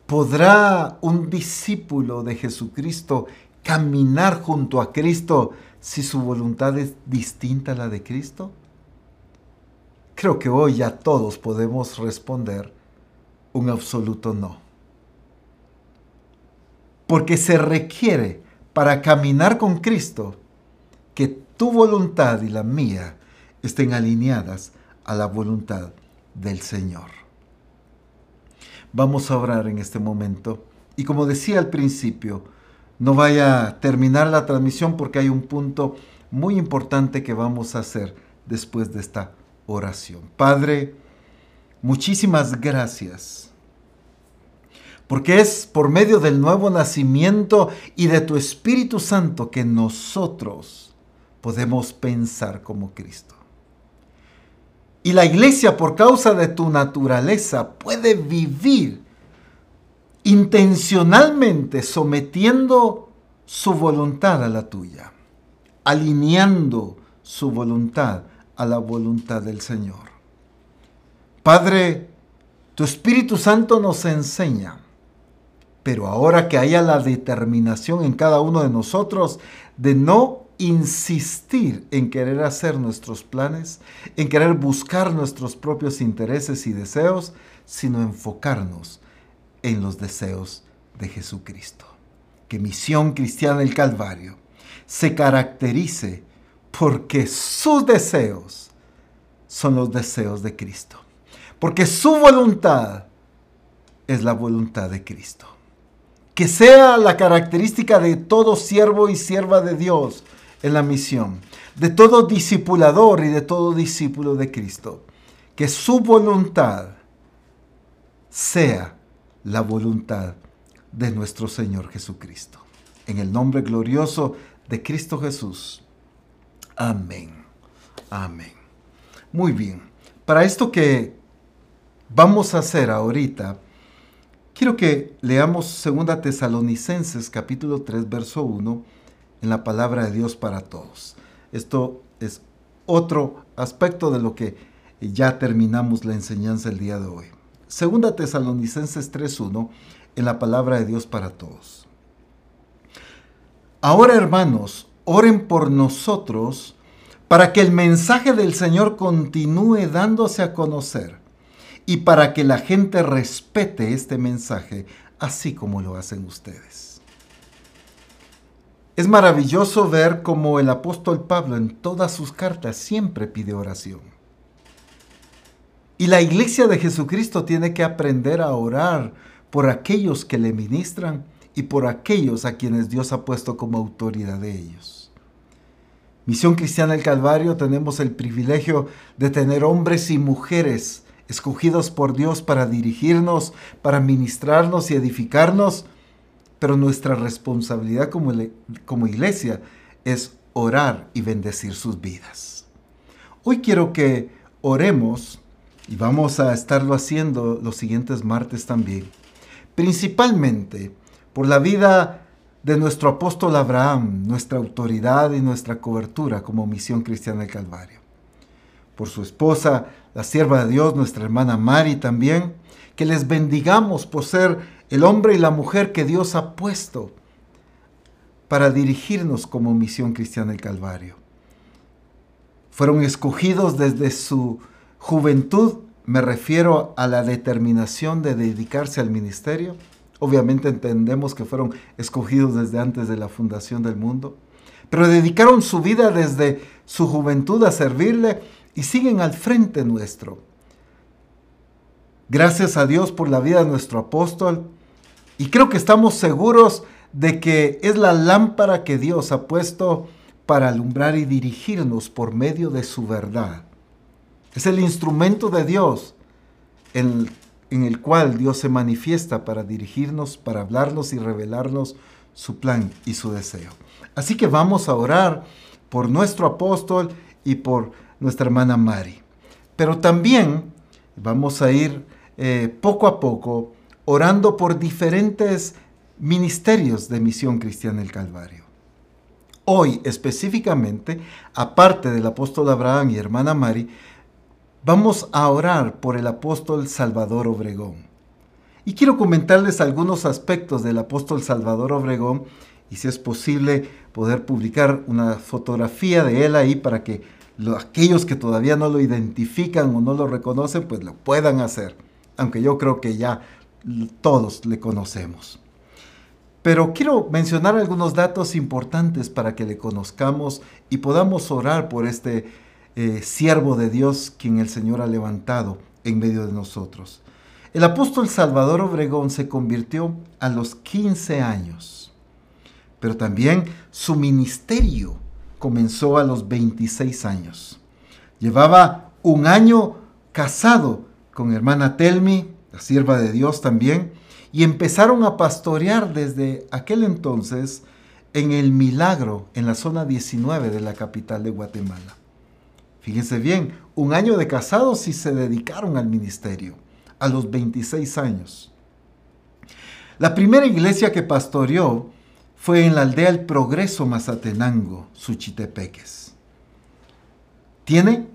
¿Podrá un discípulo de Jesucristo caminar junto a Cristo si su voluntad es distinta a la de Cristo? Creo que hoy ya todos podemos responder un absoluto no. Porque se requiere para caminar con Cristo que tu voluntad y la mía estén alineadas a la voluntad del Señor. Vamos a orar en este momento y como decía al principio, no vaya a terminar la transmisión porque hay un punto muy importante que vamos a hacer después de esta oración. Padre, muchísimas gracias. Porque es por medio del nuevo nacimiento y de tu Espíritu Santo que nosotros podemos pensar como Cristo. Y la iglesia, por causa de tu naturaleza, puede vivir intencionalmente sometiendo su voluntad a la tuya, alineando su voluntad a la voluntad del Señor. Padre, tu Espíritu Santo nos enseña, pero ahora que haya la determinación en cada uno de nosotros de no insistir en querer hacer nuestros planes, en querer buscar nuestros propios intereses y deseos, sino enfocarnos en los deseos de Jesucristo. Que Misión Cristiana del Calvario se caracterice porque sus deseos son los deseos de Cristo. Porque su voluntad es la voluntad de Cristo. Que sea la característica de todo siervo y sierva de Dios en la misión, de todo discipulador y de todo discípulo de Cristo. Que su voluntad sea la voluntad de nuestro Señor Jesucristo. En el nombre glorioso de Cristo Jesús. Amén. Amén. Muy bien. Para esto que vamos a hacer ahorita, quiero que leamos 2 Tesalonicenses capítulo 3, verso 1 en la palabra de Dios para todos. Esto es otro aspecto de lo que ya terminamos la enseñanza el día de hoy. Segunda Tesalonicenses 3.1 en la palabra de Dios para todos. Ahora hermanos, oren por nosotros para que el mensaje del Señor continúe dándose a conocer y para que la gente respete este mensaje así como lo hacen ustedes. Es maravilloso ver cómo el apóstol Pablo en todas sus cartas siempre pide oración. Y la iglesia de Jesucristo tiene que aprender a orar por aquellos que le ministran y por aquellos a quienes Dios ha puesto como autoridad de ellos. Misión Cristiana del Calvario tenemos el privilegio de tener hombres y mujeres escogidos por Dios para dirigirnos, para ministrarnos y edificarnos, pero nuestra responsabilidad como, como iglesia es orar y bendecir sus vidas. Hoy quiero que oremos, y vamos a estarlo haciendo los siguientes martes también, principalmente por la vida de nuestro apóstol Abraham, nuestra autoridad y nuestra cobertura como misión cristiana del Calvario. Por su esposa, la sierva de Dios, nuestra hermana Mari también, que les bendigamos por ser el hombre y la mujer que Dios ha puesto para dirigirnos como misión cristiana del Calvario. Fueron escogidos desde su juventud, me refiero a la determinación de dedicarse al ministerio. Obviamente entendemos que fueron escogidos desde antes de la fundación del mundo, pero dedicaron su vida desde su juventud a servirle y siguen al frente nuestro. Gracias a Dios por la vida de nuestro apóstol y creo que estamos seguros de que es la lámpara que Dios ha puesto para alumbrar y dirigirnos por medio de su verdad. Es el instrumento de Dios en, el cual Dios se manifiesta para dirigirnos, para hablarnos y revelarnos su plan y su deseo. Así que vamos a orar por nuestro apóstol y por nuestra hermana Mari. Pero también vamos a ir eh, poco a poco orando por diferentes ministerios de misión cristiana del Calvario. Hoy específicamente, aparte del apóstol Abraham y hermana Mari, vamos a orar por el apóstol Salvador Obregón. Y quiero comentarles algunos aspectos del apóstol Salvador Obregón y si es posible poder publicar una fotografía de él ahí para que aquellos que todavía no lo identifican o no lo reconocen, pues lo puedan hacer, aunque yo creo que ya todos le conocemos. Pero quiero mencionar algunos datos importantes para que le conozcamos y podamos orar por este eh, siervo de Dios quien el Señor ha levantado en medio de nosotros. El apóstol Salvador Obregón se convirtió a los 15 años, pero también su ministerio comenzó a los 26 años. Llevaba un año casado con hermana Telmi, la sierva de Dios también, y empezaron a pastorear desde aquel entonces en el Milagro, en la zona 19 de la capital de Guatemala. Fíjense bien, un año de casados y se dedicaron al ministerio, a los 26 años. La primera iglesia que pastoreó fue en la aldea El Progreso Mazatenango, Suchitepeques. Tiene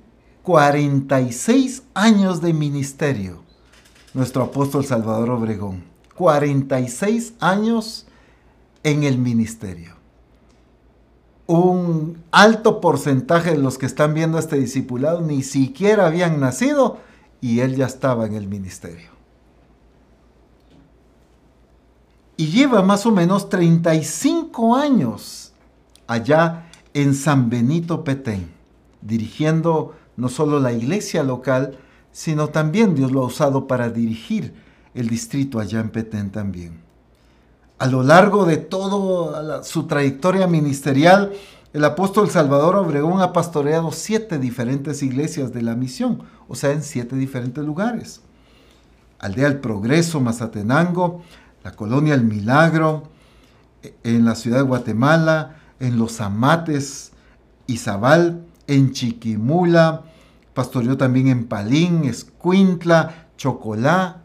46 años de ministerio nuestro apóstol Salvador Obregón. 46 años en el ministerio. Un alto porcentaje de los que están viendo este discipulado ni siquiera habían nacido y él ya estaba en el ministerio. y lleva más o menos 35 años allá en San Benito Petén, dirigiendo no solo la iglesia local, sino también Dios lo ha usado para dirigir el distrito allá en Petén también. A lo largo de toda su trayectoria ministerial, el apóstol Salvador Obregón ha pastoreado siete diferentes iglesias de la misión, o sea, en siete diferentes lugares. Aldea del Progreso, Mazatenango, la colonia El Milagro, en la ciudad de Guatemala, en Los Amates, Izabal, en Chiquimula, pastoreó también en Palín, Escuintla, Chocolá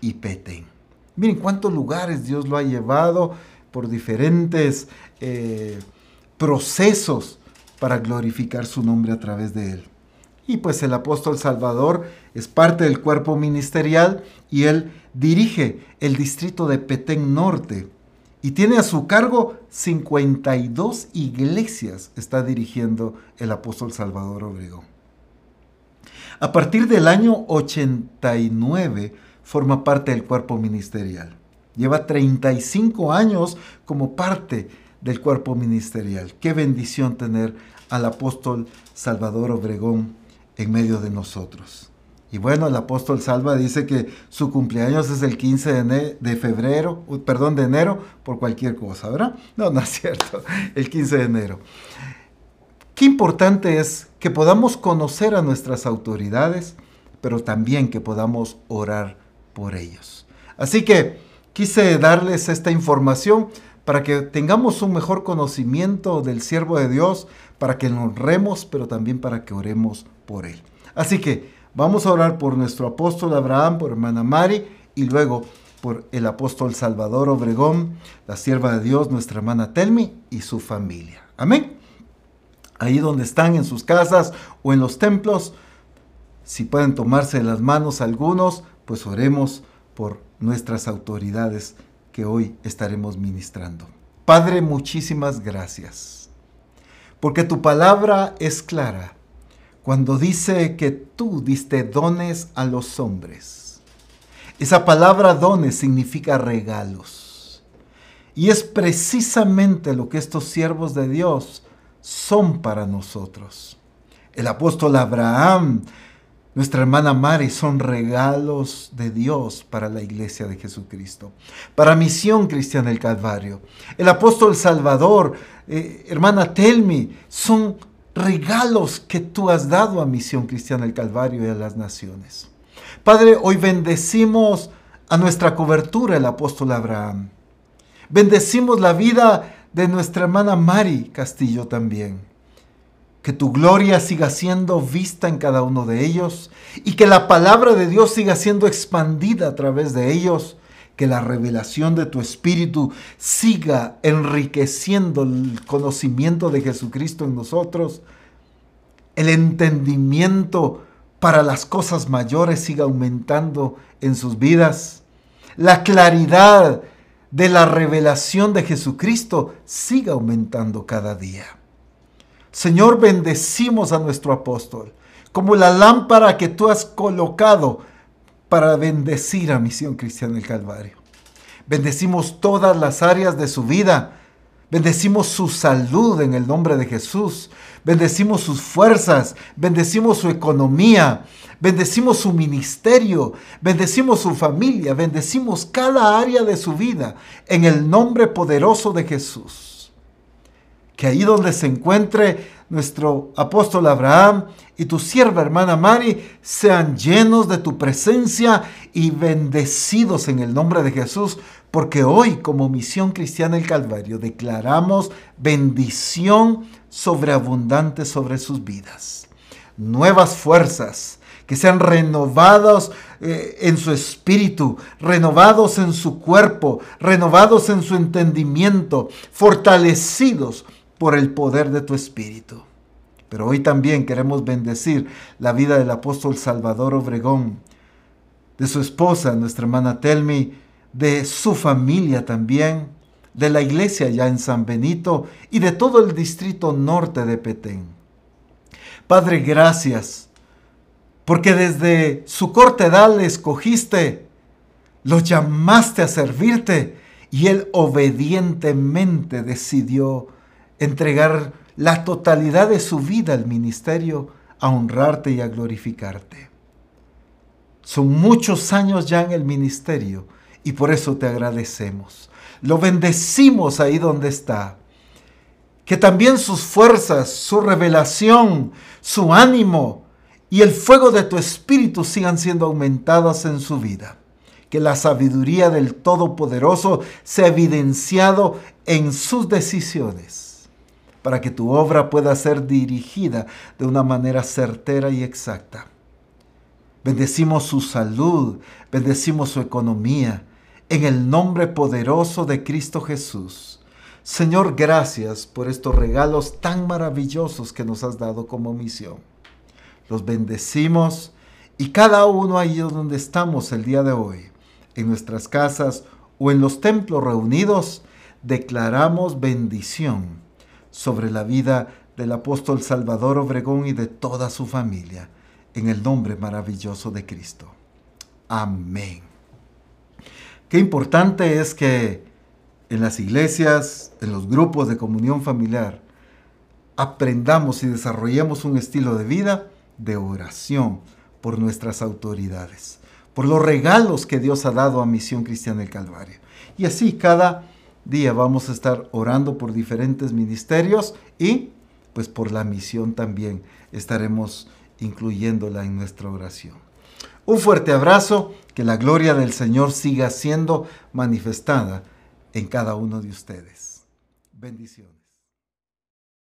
y Petén. Miren cuántos lugares Dios lo ha llevado por diferentes eh, procesos para glorificar su nombre a través de él. Y pues el apóstol Salvador es parte del cuerpo ministerial y él dirige el distrito de Petén Norte y tiene a su cargo 52 iglesias, está dirigiendo el apóstol Salvador Obregón. A partir del año 89 forma parte del cuerpo ministerial. Lleva 35 años como parte del cuerpo ministerial. Qué bendición tener al apóstol Salvador Obregón en medio de nosotros. Y bueno, el apóstol Salva dice que su cumpleaños es el 15 de, febrero, perdón, de enero, por cualquier cosa, ¿verdad? No, no es cierto, el 15 de enero. Qué importante es que podamos conocer a nuestras autoridades, pero también que podamos orar por ellos. Así que quise darles esta información para que tengamos un mejor conocimiento del siervo de Dios, para que lo honremos, pero también para que oremos por él. Así que vamos a orar por nuestro apóstol Abraham, por hermana Mari y luego por el apóstol Salvador Obregón, la sierva de Dios, nuestra hermana Telmi y su familia. Amén. Ahí donde están, en sus casas o en los templos, si pueden tomarse las manos algunos, pues oremos por nuestras autoridades que hoy estaremos ministrando. Padre, muchísimas gracias, porque tu palabra es clara cuando dice que tú diste dones a los hombres. Esa palabra dones significa regalos. Y es precisamente lo que estos siervos de Dios son para nosotros. El apóstol Abraham, nuestra hermana Mari son regalos de Dios para la iglesia de Jesucristo, para Misión Cristiana del Calvario. El apóstol Salvador, eh, hermana Telmi, son regalos que tú has dado a Misión Cristiana del Calvario y a las naciones. Padre, hoy bendecimos a nuestra cobertura el apóstol Abraham. Bendecimos la vida de nuestra hermana Mari Castillo también. Que tu gloria siga siendo vista en cada uno de ellos y que la palabra de Dios siga siendo expandida a través de ellos. Que la revelación de tu Espíritu siga enriqueciendo el conocimiento de Jesucristo en nosotros, el entendimiento para las cosas mayores siga aumentando en sus vidas, la claridad de la revelación de Jesucristo siga aumentando cada día. Señor, bendecimos a nuestro apóstol como la lámpara que tú has colocado para bendecir a Misión Cristiana del Calvario. Bendecimos todas las áreas de su vida. Bendecimos su salud en el nombre de Jesús. Bendecimos sus fuerzas. Bendecimos su economía. Bendecimos su ministerio. Bendecimos su familia. Bendecimos cada área de su vida en el nombre poderoso de Jesús. Que ahí donde se encuentre nuestro apóstol Abraham y tu sierva hermana Mari sean llenos de tu presencia y bendecidos en el nombre de Jesús, porque hoy como misión cristiana el Calvario declaramos bendición sobreabundante sobre sus vidas. Nuevas fuerzas que sean renovados eh, en su espíritu, renovados en su cuerpo, renovados en su entendimiento, fortalecidos por el poder de tu Espíritu. Pero hoy también queremos bendecir la vida del apóstol Salvador Obregón, de su esposa, nuestra hermana Telmi, de su familia también, de la iglesia ya en San Benito y de todo el distrito norte de Petén. Padre, gracias, porque desde su corta edad le escogiste, lo llamaste a servirte y él obedientemente decidió entregar la totalidad de su vida al ministerio a honrarte y a glorificarte. Son muchos años ya en el ministerio y por eso te agradecemos. Lo bendecimos ahí donde está. Que también sus fuerzas, su revelación, su ánimo y el fuego de tu espíritu sigan siendo aumentadas en su vida. Que la sabiduría del Todopoderoso sea evidenciado en sus decisiones para que tu obra pueda ser dirigida de una manera certera y exacta. Bendecimos su salud, bendecimos su economía, en el nombre poderoso de Cristo Jesús. Señor, gracias por estos regalos tan maravillosos que nos has dado como misión. Los bendecimos y cada uno ahí donde estamos el día de hoy, en nuestras casas o en los templos reunidos, declaramos bendición sobre la vida del apóstol Salvador Obregón y de toda su familia, en el nombre maravilloso de Cristo. Amén. Qué importante es que en las iglesias, en los grupos de comunión familiar, aprendamos y desarrollemos un estilo de vida de oración por nuestras autoridades, por los regalos que Dios ha dado a Misión Cristiana del Calvario. Y así cada día vamos a estar orando por diferentes ministerios y pues por la misión también estaremos incluyéndola en nuestra oración. Un fuerte abrazo, que la gloria del Señor siga siendo manifestada en cada uno de ustedes. Bendiciones.